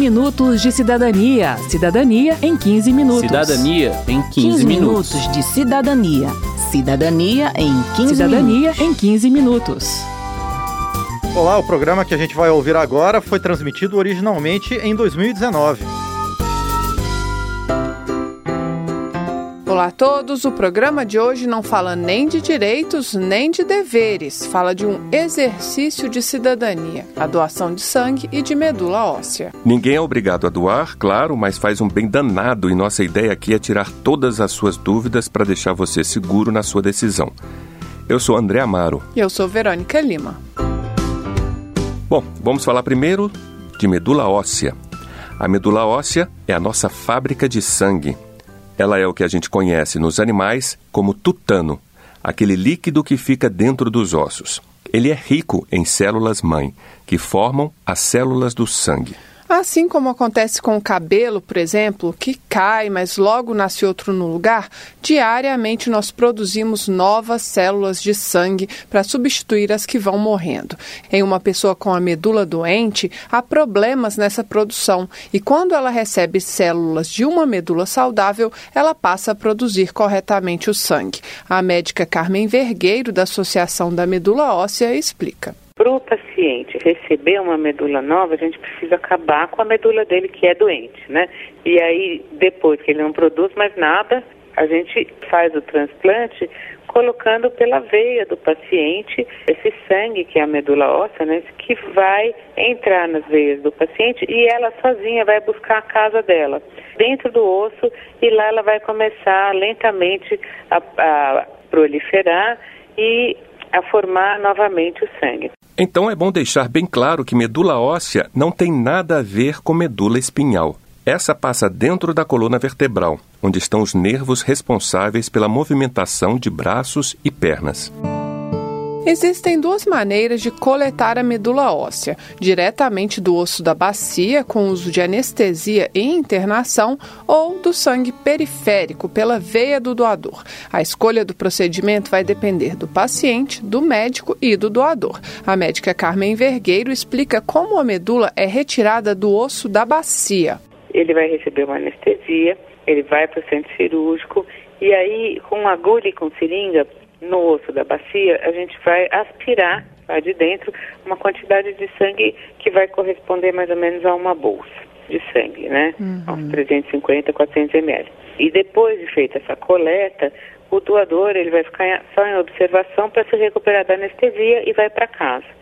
minutos de cidadania. Cidadania em 15 minutos. Cidadania em 15, 15 minutos. minutos de cidadania. Cidadania em 15 Cidadania minutos. em 15 minutos. Olá, o programa que a gente vai ouvir agora foi transmitido originalmente em 2019. Olá a todos, o programa de hoje não fala nem de direitos nem de deveres, fala de um exercício de cidadania, a doação de sangue e de medula óssea. Ninguém é obrigado a doar, claro, mas faz um bem danado e nossa ideia aqui é tirar todas as suas dúvidas para deixar você seguro na sua decisão. Eu sou André Amaro. E eu sou Verônica Lima. Bom, vamos falar primeiro de medula óssea. A medula óssea é a nossa fábrica de sangue. Ela é o que a gente conhece nos animais como tutano, aquele líquido que fica dentro dos ossos. Ele é rico em células-mãe, que formam as células do sangue. Assim como acontece com o cabelo, por exemplo, que cai, mas logo nasce outro no lugar, diariamente nós produzimos novas células de sangue para substituir as que vão morrendo. Em uma pessoa com a medula doente, há problemas nessa produção e quando ela recebe células de uma medula saudável, ela passa a produzir corretamente o sangue. A médica Carmen Vergueiro, da Associação da Medula Óssea, explica. Para o paciente receber uma medula nova, a gente precisa acabar com a medula dele que é doente, né? E aí, depois que ele não produz mais nada, a gente faz o transplante colocando pela veia do paciente esse sangue, que é a medula óssea, né? Que vai entrar nas veias do paciente e ela sozinha vai buscar a casa dela, dentro do osso, e lá ela vai começar lentamente a, a proliferar e a formar novamente o sangue. Então é bom deixar bem claro que medula óssea não tem nada a ver com medula espinhal. Essa passa dentro da coluna vertebral, onde estão os nervos responsáveis pela movimentação de braços e pernas. Existem duas maneiras de coletar a medula óssea: diretamente do osso da bacia, com uso de anestesia e internação, ou do sangue periférico, pela veia do doador. A escolha do procedimento vai depender do paciente, do médico e do doador. A médica Carmen Vergueiro explica como a medula é retirada do osso da bacia. Ele vai receber uma anestesia, ele vai para o centro cirúrgico e aí, com agulha e com seringa, no osso da bacia, a gente vai aspirar lá de dentro uma quantidade de sangue que vai corresponder mais ou menos a uma bolsa de sangue, né? Uhum. Uns 350, 400 ml. E depois de feita essa coleta, o doador ele vai ficar só em observação para se recuperar da anestesia e vai para casa.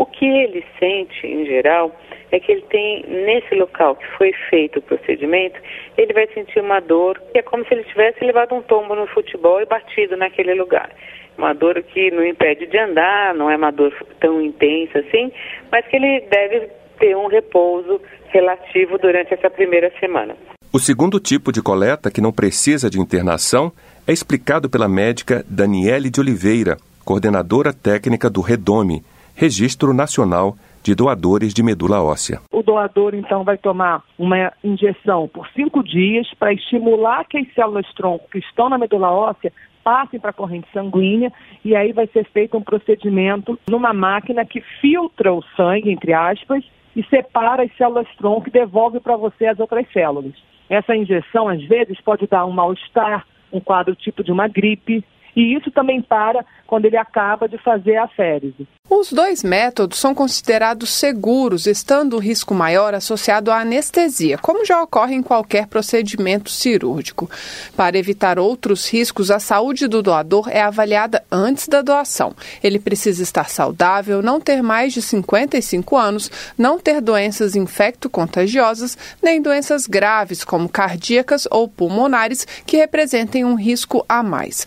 O que ele sente, em geral, é que ele tem, nesse local que foi feito o procedimento, ele vai sentir uma dor que é como se ele tivesse levado um tombo no futebol e batido naquele lugar. Uma dor que não impede de andar, não é uma dor tão intensa assim, mas que ele deve ter um repouso relativo durante essa primeira semana. O segundo tipo de coleta, que não precisa de internação, é explicado pela médica Daniele de Oliveira, coordenadora técnica do REDOME, Registro Nacional de Doadores de Medula Óssea. O doador, então, vai tomar uma injeção por cinco dias para estimular que as células-tronco que estão na medula óssea passem para a corrente sanguínea e aí vai ser feito um procedimento numa máquina que filtra o sangue, entre aspas, e separa as células-tronco e devolve para você as outras células. Essa injeção, às vezes, pode dar um mal-estar, um quadro tipo de uma gripe, e isso também para quando ele acaba de fazer a férise. Os dois métodos são considerados seguros, estando o risco maior associado à anestesia, como já ocorre em qualquer procedimento cirúrgico. Para evitar outros riscos, a saúde do doador é avaliada antes da doação. Ele precisa estar saudável, não ter mais de 55 anos, não ter doenças infecto-contagiosas, nem doenças graves, como cardíacas ou pulmonares, que representem um risco a mais,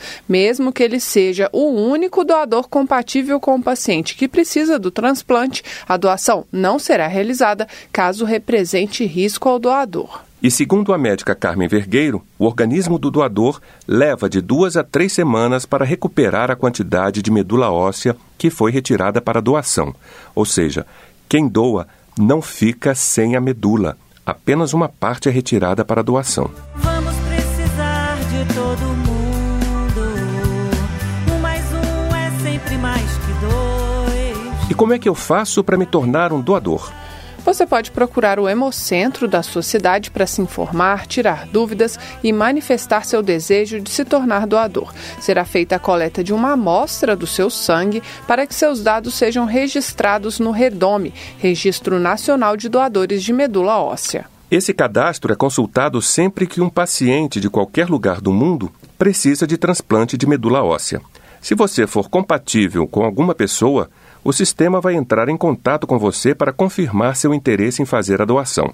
mesmo que ele seja o único doador compatível com o paciente que precisa do transplante, a doação não será realizada caso represente risco ao doador. E segundo a médica Carmen Vergueiro, o organismo do doador leva de duas a três semanas para recuperar a quantidade de medula óssea que foi retirada para doação. Ou seja, quem doa não fica sem a medula, apenas uma parte é retirada para doação. Vamos precisar de todo mundo. E como é que eu faço para me tornar um doador? Você pode procurar o Hemocentro da sua cidade para se informar, tirar dúvidas e manifestar seu desejo de se tornar doador. Será feita a coleta de uma amostra do seu sangue para que seus dados sejam registrados no REDOME, Registro Nacional de Doadores de Medula Óssea. Esse cadastro é consultado sempre que um paciente de qualquer lugar do mundo precisa de transplante de medula óssea. Se você for compatível com alguma pessoa, o sistema vai entrar em contato com você para confirmar seu interesse em fazer a doação.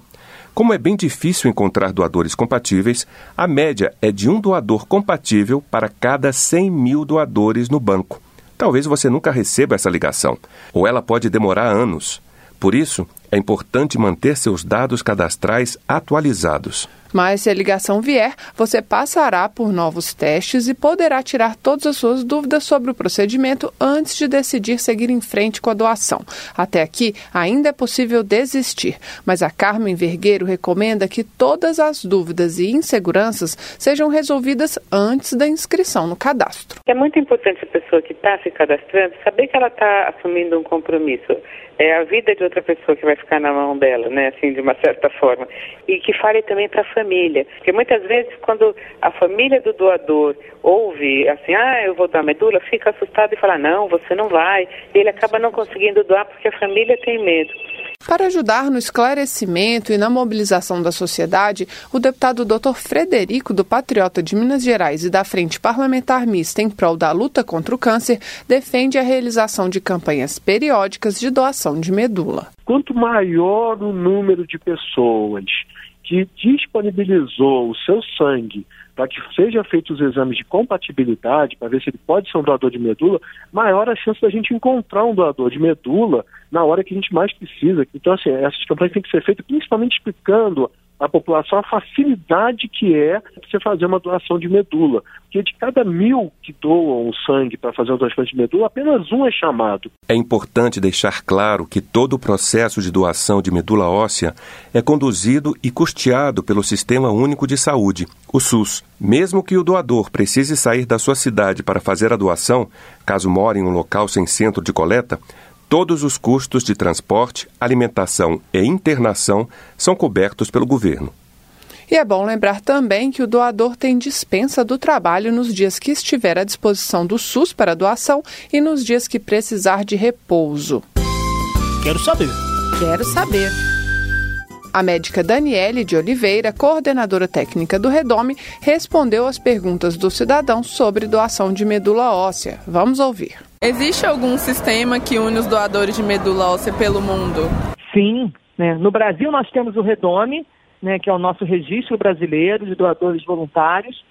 Como é bem difícil encontrar doadores compatíveis, a média é de um doador compatível para cada 100 mil doadores no banco. Talvez você nunca receba essa ligação, ou ela pode demorar anos. Por isso, é importante manter seus dados cadastrais atualizados. Mas se a ligação vier, você passará por novos testes e poderá tirar todas as suas dúvidas sobre o procedimento antes de decidir seguir em frente com a doação. Até aqui, ainda é possível desistir, mas a Carmen Vergueiro recomenda que todas as dúvidas e inseguranças sejam resolvidas antes da inscrição no cadastro. É muito importante a pessoa que está se cadastrando saber que ela está assumindo um compromisso é a vida de outra pessoa que vai ficar na mão dela, né, assim, de uma certa forma. E que fale também para a família. Porque muitas vezes, quando a família do doador ouve, assim, ah, eu vou dar medula, fica assustado e fala, não, você não vai. E ele acaba não conseguindo doar porque a família tem medo. Para ajudar no esclarecimento e na mobilização da sociedade, o deputado Dr. Frederico do Patriota de Minas Gerais e da Frente Parlamentar Mista em prol da luta contra o câncer defende a realização de campanhas periódicas de doação de medula. Quanto maior o número de pessoas que disponibilizou o seu sangue para que seja feitos os exames de compatibilidade para ver se ele pode ser um doador de medula, maior a chance da gente encontrar um doador de medula na hora que a gente mais precisa. Então, assim, essas campanhas têm que ser feitas principalmente explicando à população a facilidade que é você fazer uma doação de medula. Porque de cada mil que doam sangue para fazer um transplante de medula, apenas um é chamado. É importante deixar claro que todo o processo de doação de medula óssea é conduzido e custeado pelo Sistema Único de Saúde, o SUS. Mesmo que o doador precise sair da sua cidade para fazer a doação, caso more em um local sem centro de coleta, Todos os custos de transporte, alimentação e internação são cobertos pelo governo. E é bom lembrar também que o doador tem dispensa do trabalho nos dias que estiver à disposição do SUS para doação e nos dias que precisar de repouso. Quero saber. Quero saber. A médica Daniele de Oliveira, coordenadora técnica do Redome, respondeu às perguntas do cidadão sobre doação de medula óssea. Vamos ouvir. Existe algum sistema que une os doadores de medula óssea pelo mundo? Sim. Né? No Brasil, nós temos o Redome, né, que é o nosso registro brasileiro de doadores voluntários.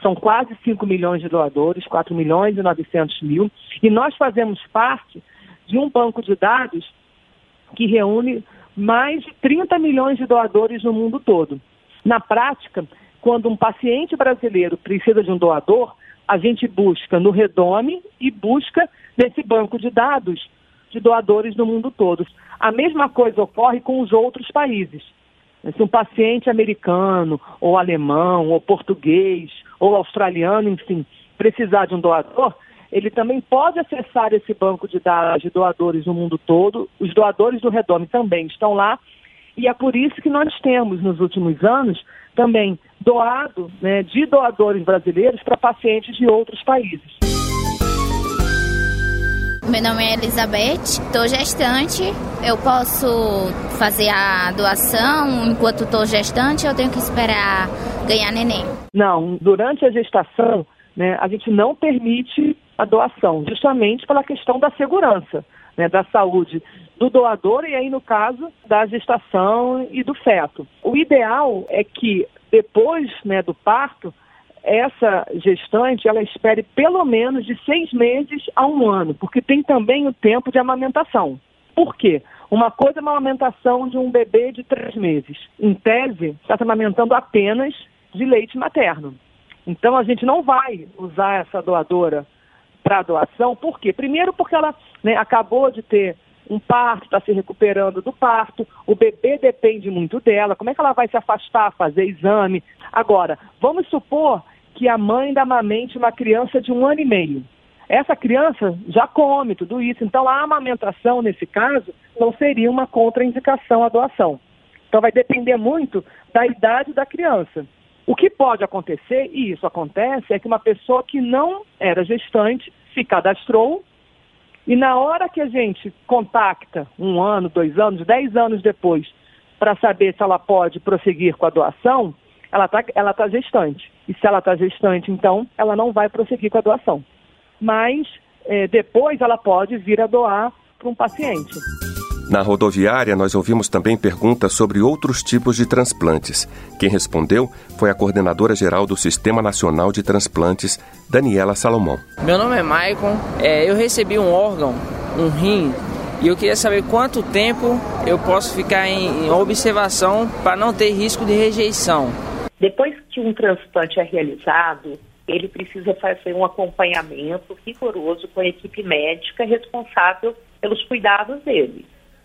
São quase 5 milhões de doadores, 4 milhões e 900 mil. E nós fazemos parte de um banco de dados que reúne mais de 30 milhões de doadores no mundo todo. Na prática, quando um paciente brasileiro precisa de um doador, a gente busca no Redome e busca nesse banco de dados de doadores no mundo todo. A mesma coisa ocorre com os outros países. Se um paciente americano, ou alemão, ou português, ou australiano, enfim, precisar de um doador, ele também pode acessar esse banco de dados de doadores no mundo todo. Os doadores do Redome também estão lá. E é por isso que nós temos, nos últimos anos, também doado né, de doadores brasileiros para pacientes de outros países. Meu nome é Elizabeth, estou gestante. Eu posso fazer a doação enquanto estou gestante ou eu tenho que esperar ganhar neném? Não, durante a gestação, né, a gente não permite a doação, justamente pela questão da segurança, né, da saúde do doador e aí, no caso, da gestação e do feto. O ideal é que depois né, do parto, essa gestante ela espere pelo menos de seis meses a um ano, porque tem também o tempo de amamentação. Por quê? Uma coisa é uma amamentação de um bebê de três meses. Em tese, está se amamentando apenas de leite materno. Então, a gente não vai usar essa doadora para doação, por quê? Primeiro, porque ela né, acabou de ter um parto, está se recuperando do parto, o bebê depende muito dela, como é que ela vai se afastar, fazer exame? Agora, vamos supor que a mãe da amamente uma criança de um ano e meio. essa criança já come tudo isso. Então, a amamentação, nesse caso, não seria uma contraindicação à doação. Então, vai depender muito da idade da criança. O que pode acontecer, e isso acontece, é que uma pessoa que não era gestante se cadastrou e na hora que a gente contacta, um ano, dois anos, dez anos depois, para saber se ela pode prosseguir com a doação, ela está ela tá gestante. E se ela está gestante, então, ela não vai prosseguir com a doação. Mas é, depois ela pode vir a doar para um paciente. Na rodoviária, nós ouvimos também perguntas sobre outros tipos de transplantes. Quem respondeu foi a coordenadora geral do Sistema Nacional de Transplantes, Daniela Salomão. Meu nome é Maicon, é, eu recebi um órgão, um rim, e eu queria saber quanto tempo eu posso ficar em, em observação para não ter risco de rejeição. Depois que um transplante é realizado, ele precisa fazer um acompanhamento rigoroso com a equipe médica responsável pelos cuidados dele.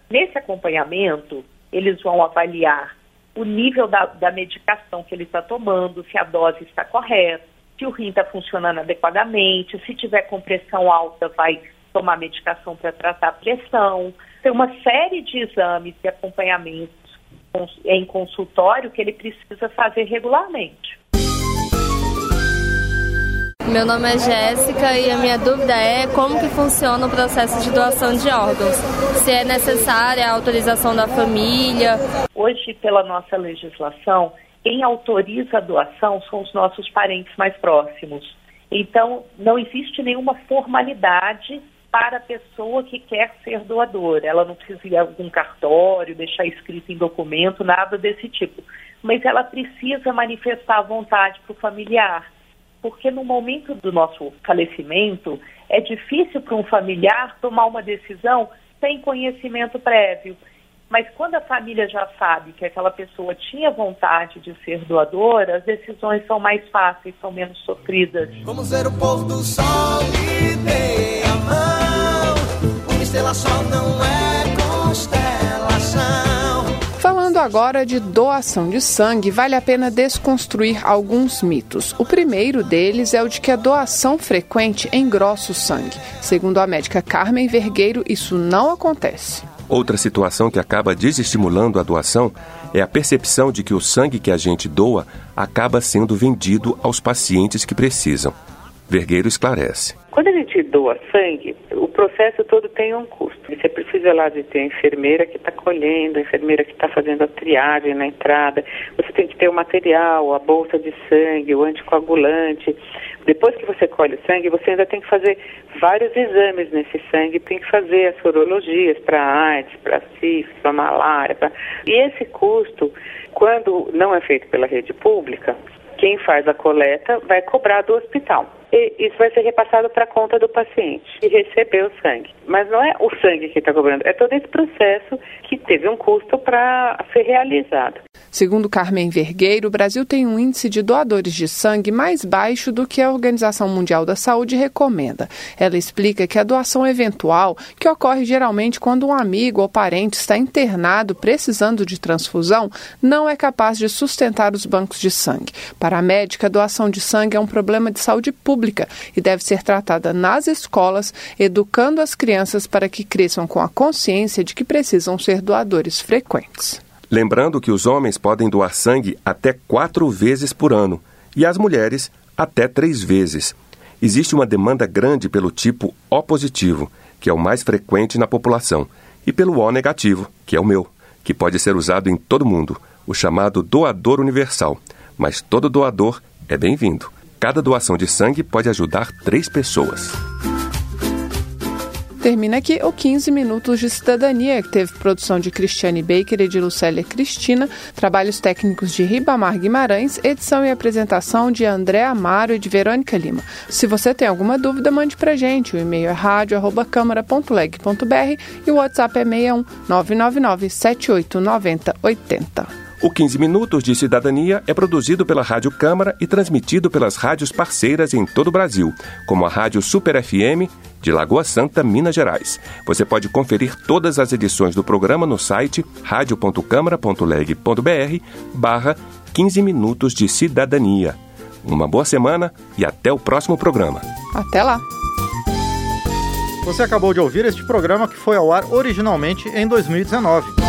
Nesse acompanhamento, eles vão avaliar o nível da, da medicação que ele está tomando, se a dose está correta, se o rim está funcionando adequadamente, se tiver com pressão alta, vai tomar medicação para tratar a pressão. Tem uma série de exames e acompanhamentos em consultório que ele precisa fazer regularmente. Meu nome é Jéssica e a minha dúvida é como que funciona o processo de doação de órgãos. Se é necessária a autorização da família. Hoje, pela nossa legislação, quem autoriza a doação são os nossos parentes mais próximos. Então, não existe nenhuma formalidade para a pessoa que quer ser doadora. Ela não precisa ir a algum cartório, deixar escrito em documento, nada desse tipo. Mas ela precisa manifestar a vontade para o familiar porque no momento do nosso falecimento é difícil para um familiar tomar uma decisão sem conhecimento prévio. Mas quando a família já sabe que aquela pessoa tinha vontade de ser doadora, as decisões são mais fáceis, são menos sofridas. Vamos ver o pôr do sol e dê a mão. Uma estrela só não é Falando agora de doação de sangue, vale a pena desconstruir alguns mitos. O primeiro deles é o de que a doação frequente engrossa o sangue. Segundo a médica Carmen Vergueiro, isso não acontece. Outra situação que acaba desestimulando a doação é a percepção de que o sangue que a gente doa acaba sendo vendido aos pacientes que precisam. Vergueiro esclarece. Quando a gente doa sangue, o processo todo tem um custo. Você precisa lá de ter a enfermeira que está colhendo, a enfermeira que está fazendo a triagem na entrada. Você tem que ter o material, a bolsa de sangue, o anticoagulante. Depois que você colhe o sangue, você ainda tem que fazer vários exames nesse sangue. Tem que fazer as sorologias para AIDS, para sífilis, para malária. Pra... E esse custo, quando não é feito pela rede pública, quem faz a coleta vai cobrar do hospital e isso vai ser repassado para a conta do paciente que recebeu o sangue. Mas não é o sangue que está cobrando, é todo esse processo que teve um custo para ser realizado. Segundo Carmen Vergueiro, o Brasil tem um índice de doadores de sangue mais baixo do que a Organização Mundial da Saúde recomenda. Ela explica que a doação eventual, que ocorre geralmente quando um amigo ou parente está internado precisando de transfusão, não é capaz de sustentar os bancos de sangue. Para a médica, a doação de sangue é um problema de saúde pública e deve ser tratada nas escolas, educando as crianças para que cresçam com a consciência de que precisam ser doadores frequentes. Lembrando que os homens podem doar sangue até quatro vezes por ano e as mulheres até três vezes. Existe uma demanda grande pelo tipo O positivo, que é o mais frequente na população, e pelo O negativo, que é o meu, que pode ser usado em todo mundo, o chamado doador universal. Mas todo doador é bem-vindo. Cada doação de sangue pode ajudar três pessoas. Termina aqui o 15 Minutos de Cidadania, que teve produção de Cristiane Baker e de Lucélia Cristina, trabalhos técnicos de Ribamar Guimarães, edição e apresentação de André Amaro e de Verônica Lima. Se você tem alguma dúvida, mande pra gente. O e-mail é rádio.câmara.leg.br e o WhatsApp é 61 999 7890 80. O 15 Minutos de Cidadania é produzido pela Rádio Câmara e transmitido pelas rádios parceiras em todo o Brasil, como a Rádio Super FM de Lagoa Santa, Minas Gerais. Você pode conferir todas as edições do programa no site radio.câmara.leg.br barra 15 Minutos de Cidadania. Uma boa semana e até o próximo programa. Até lá! Você acabou de ouvir este programa que foi ao ar originalmente em 2019.